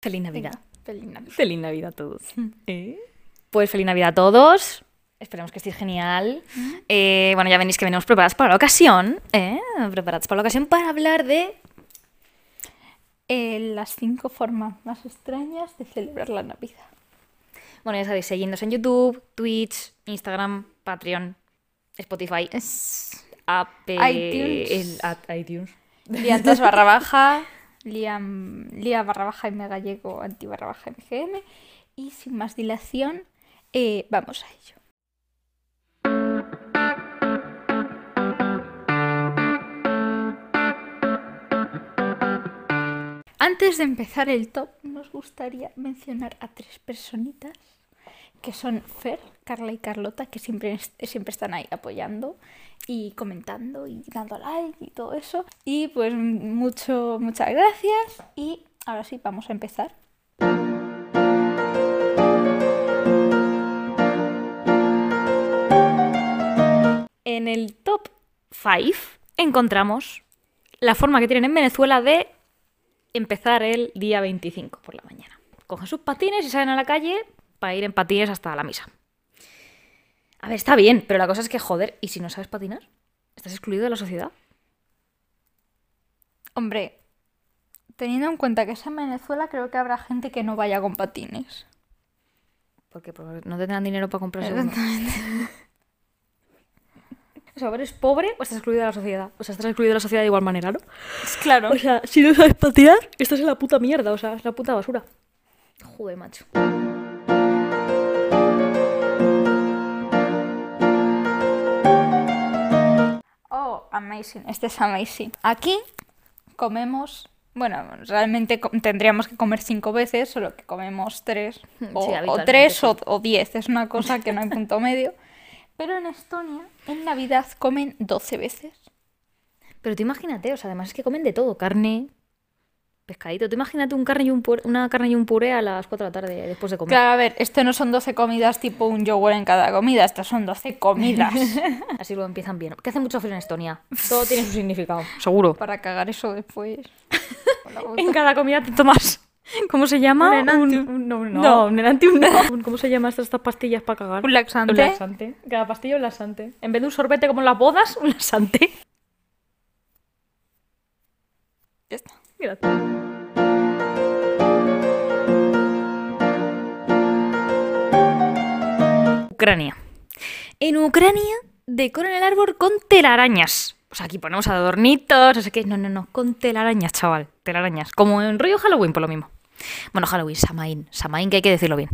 Feliz Navidad. Feliz Navidad. Feliz Navidad a todos. ¿Eh? Pues feliz Navidad a todos. Esperemos que estéis genial. Eh, bueno, ya venís que venimos preparadas para la ocasión. ¿eh? Preparadas para la ocasión para hablar de. Eh, las cinco formas más extrañas de celebrar la Navidad. Bueno, ya sabéis, seguidnos en YouTube, Twitch, Instagram, Patreon, Spotify, Es Apple, iTunes. el- iTunes. Barra baja, Liam, Lia barra baja M gallego anti barra baja MGM. Y sin más dilación, eh, vamos a ello. Antes de empezar el top, nos gustaría mencionar a tres personitas que son Fer, Carla y Carlota, que siempre, siempre están ahí apoyando y comentando y dando like y todo eso. Y pues mucho, muchas gracias y ahora sí, vamos a empezar. En el top 5 encontramos la forma que tienen en Venezuela de empezar el día 25 por la mañana. Cogen sus patines y salen a la calle para ir en patines hasta la misa. A ver, está bien, pero la cosa es que, joder, ¿y si no sabes patinar? ¿Estás excluido de la sociedad? Hombre, teniendo en cuenta que es en Venezuela, creo que habrá gente que no vaya con patines. Porque pues, no tendrán dinero para comprarse uno. O sea, eres pobre o estás excluido de la sociedad. O sea, estás excluido de la sociedad de igual manera, ¿no? Claro. O sea, si no sabes patinar, estás en la puta mierda, o sea, es la puta basura. Joder, macho. Amazing. Este es amazing. Aquí comemos. Bueno, realmente tendríamos que comer cinco veces, solo que comemos tres. O, Sí, o tres sí. o, o diez. Es una cosa que no hay punto medio. Pero en Estonia, en Navidad, comen 12 veces. Pero tú imagínate, o sea, además es que comen de todo, carne, pescadito. Tú imagínate un carne y un puré- una carne y un puré a las 4 de la tarde después de comer. Claro, a ver, esto no son 12 comidas tipo un yogur en cada comida, estas son 12 comidas. Así lo empiezan bien. Que hace mucho frío en Estonia. Todo tiene su significado, seguro. Para cagar eso después. En cada comida te tomas. ¿Cómo se llama? Un Enantium. Un- un- no, no, No. un Enantium no. ¿Cómo se llaman estas, estas pastillas para cagar? Un laxante. Un laxante. Cada pastilla un laxante. En vez de un sorbete como en las bodas, un laxante. Ya está. Gracias. Ucrania. En Ucrania decoran el árbol con telarañas. O sea, aquí ponemos adornitos, no sé qué. No, no, no, con telarañas, chaval. Telarañas. Como en rollo Halloween, por lo mismo. Bueno, Halloween, Samaín. Samaín, que hay que decirlo bien.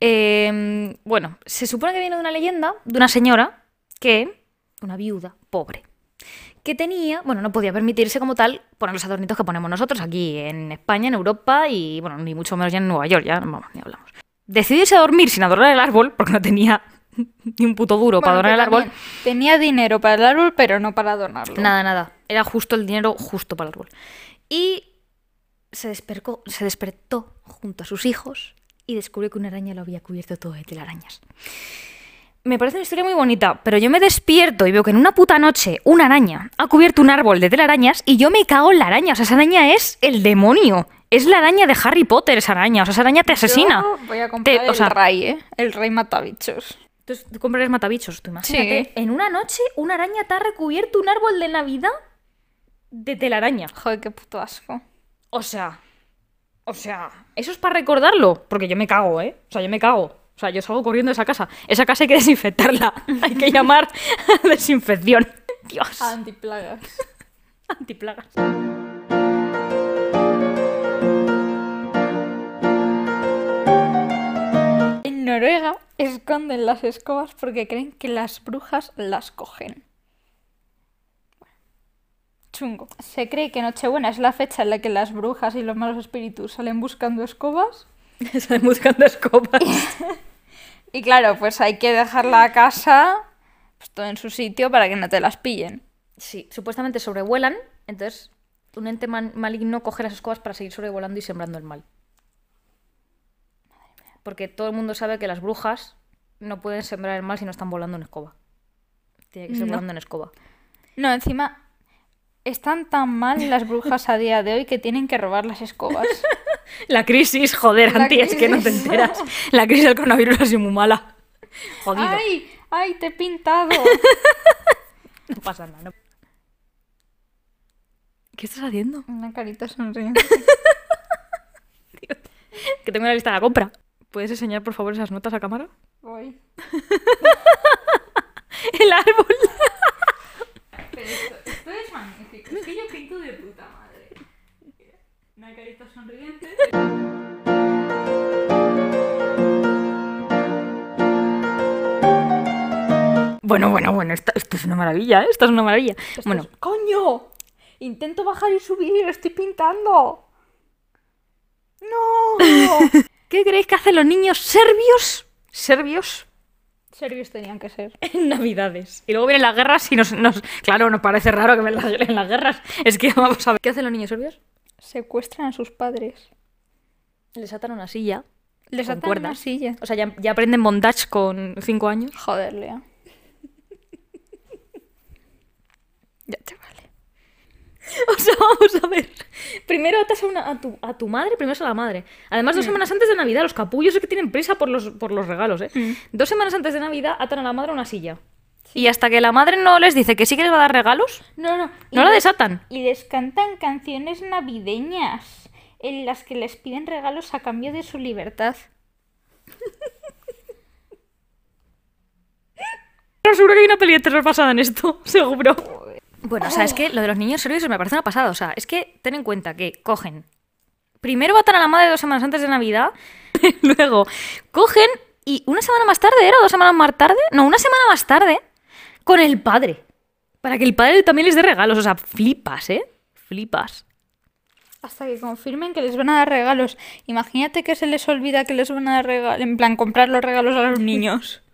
Eh, bueno, se supone que viene de una leyenda de una señora que, una viuda, pobre, que tenía, bueno, no podía permitirse como tal poner los adornitos que ponemos nosotros aquí en España, en Europa y, bueno, ni mucho menos ya en Nueva York, ya, vamos, ni hablamos. Decidió irse a dormir sin adorar el árbol, porque no tenía ni un puto duro para Bueno, adornar el árbol. Tenía dinero para el árbol, pero no para adornarlo. Nada, nada. Era justo el dinero justo para el árbol. Y se, despercó, se despertó junto a sus hijos y descubrió que una araña lo había cubierto todo de telarañas. Me parece una historia muy bonita, pero yo me despierto y veo que en una puta noche una araña ha cubierto un árbol de telarañas y yo me cago en la araña. O sea, esa araña es el demonio. Es la araña de Harry Potter, esa araña. O sea, esa araña te asesina. Yo voy a comprar Te- o el sea- Ray, ¿eh? El Rey Matabichos. Entonces, tú comprarías matabichos, tú imagínate. Sí. En una noche, una araña te ha recubierto un árbol de Navidad de telaraña. Joder, qué puto asco. O sea, o sea, eso es para recordarlo, porque yo me cago, ¿eh? O sea, yo me cago. O sea, yo salgo corriendo de esa casa. Esa casa hay que desinfectarla. hay que llamar a desinfección. Dios. Antiplagas. Antiplagas. En Noruega esconden las escobas porque creen que las brujas las cogen. Chungo. Se cree que Nochebuena es la fecha en la que las brujas y los malos espíritus salen buscando escobas. Salen buscando escopas. Y claro, pues hay que dejar la casa pues, todo en su sitio para que no te las pillen. Sí, supuestamente sobrevuelan, entonces un ente maligno coge las escobas para seguir sobrevolando y sembrando el mal. Porque todo el mundo sabe que las brujas no pueden sembrar el mal si no están volando en escoba. Tiene que ser No. volando en escoba. No, encima están tan mal las brujas a día de hoy que tienen que robar las escobas. La crisis, joder, La Anti, es que no te enteras. La crisis del coronavirus ha sido muy mala. Jodido. ¡Ay! ¡Ay, te he pintado! No pasa nada. no- ¿Qué estás haciendo? Una carita sonriente. Que tengo la lista de la compra. ¿Puedes enseñar, por favor, esas notas a cámara? Voy. El árbol. Bueno, bueno, bueno, esto, esto es una maravilla, ¿eh? Esto es una maravilla. Bueno, ¡Coño! Intento bajar y subir y lo estoy pintando. ¡No! ¿qué creéis que hacen los niños serbios? Serbios Serbios tenían que ser. en Navidades. Y luego vienen las guerras y nos, nos- Claro, nos parece raro que ven las- en las guerras. Es que vamos a ver. ¿Qué hacen los niños serbios? Secuestran a sus padres. Les atan una silla. Les atan cuerdas. una silla. O sea, ya, ya aprenden bondage con 5 años. Joder, Lea. Ya te vale. O sea, vamos a ver. Primero atas a, una- a, tu, a tu madre, primero es a la madre. Además, dos semanas antes de Navidad, los capullos es que tienen prisa por los, por los regalos, ¿eh? Dos semanas antes de Navidad atan a la madre a una silla. Y hasta que la madre no les dice que sí que les va a dar regalos, No, no. no la les- desatan. Y les cantan canciones navideñas en las que les piden regalos a cambio de su libertad. Pero seguro que hay una peli de terror basada en esto, seguro. Bueno, o sea, es que lo de los niños serbios me parece una pasada. O sea, es que ten en cuenta que cogen. Primero matan a la madre dos semanas antes de Navidad. luego cogen y una semana más tarde, ¿era? ¿O dos semanas más tarde? No, una semana más tarde. Con el padre. Para que el padre también les dé regalos. O sea, flipas, ¿eh? Flipas. Hasta que confirmen que les van a dar regalos. Imagínate que se les olvida que les van a dar regalos. En plan, comprar los regalos a los niños.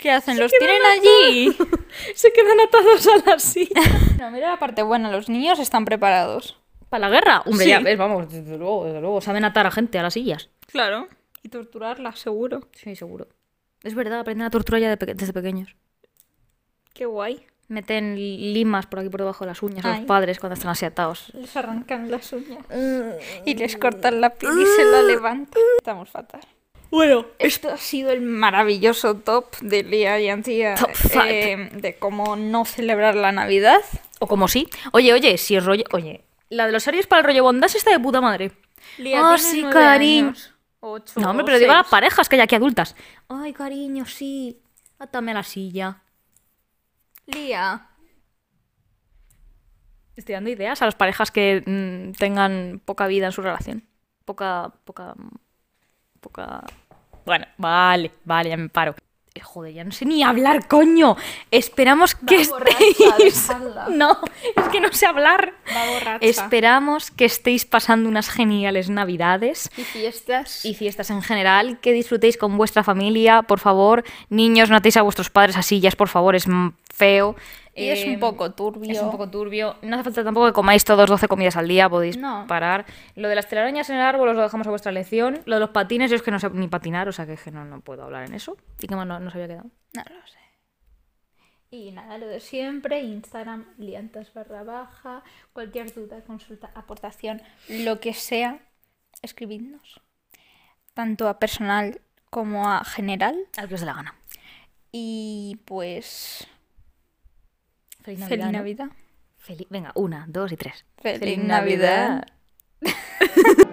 ¿Qué hacen? ¿Los tienen allí? Se quedan atados a la silla. No, mira la parte buena. Los niños están preparados. ¿Para la guerra? Hombre, Sí. ya ves, vamos, desde luego, desde luego. Saben atar a gente a las sillas. Claro. Y torturarla, seguro. Sí, seguro. Es verdad, aprenden a torturar ya de peque- desde pequeños. Qué guay. Meten limas por aquí por debajo de las uñas a los padres cuando están así atados. Les arrancan las uñas. Y les cortan la piel y se la levantan. Estamos fatal. Bueno, Esto ha sido el maravilloso top de Lía y Antía eh, de cómo no celebrar la Navidad. o como sí. Oye, oye, si es rollo. Oye, la de los serios para el rollo bondage está de puta madre. Lía Ah, tiene sí, cariño. Ocho No, hombre, pero digo a las parejas que hay aquí adultas. Ay, cariño, sí. Atame a la silla. Lía. Estoy dando ideas a las parejas que mm, tengan poca vida en su relación. Poca, poca, Bueno, vale, vale, ya me paro. Eh, Joder, ya no sé ni hablar, coño. Esperamos que estéis... No, es que no sé hablar. Va. Esperamos que estéis pasando unas geniales navidades Y fiestas. y fiestas en general, que disfrutéis con vuestra familia, por favor. Niños, no atéis a vuestros padres a sillas, por favor, es feo. Y es un poco turbio. es un poco turbio. No hace falta tampoco que comáis todos 12 comidas al día, podéis No. parar. Lo de las telarañas en el árbol os lo dejamos a vuestra elección. Lo de los patines, yo es que no sé ni patinar, o sea que, es que no, no puedo hablar en eso. ¿Y qué más no, no se había quedado? No lo sé. Y nada, lo de siempre, Instagram, liantas barra baja, cualquier duda, consulta, aportación, lo que sea, escribidnos. Tanto a personal como a general. Al que os dé la gana. Y pues... Feliz Feliz ¿no? Navidad. Feliz- Venga, una, dos y tres. Feliz Navidad.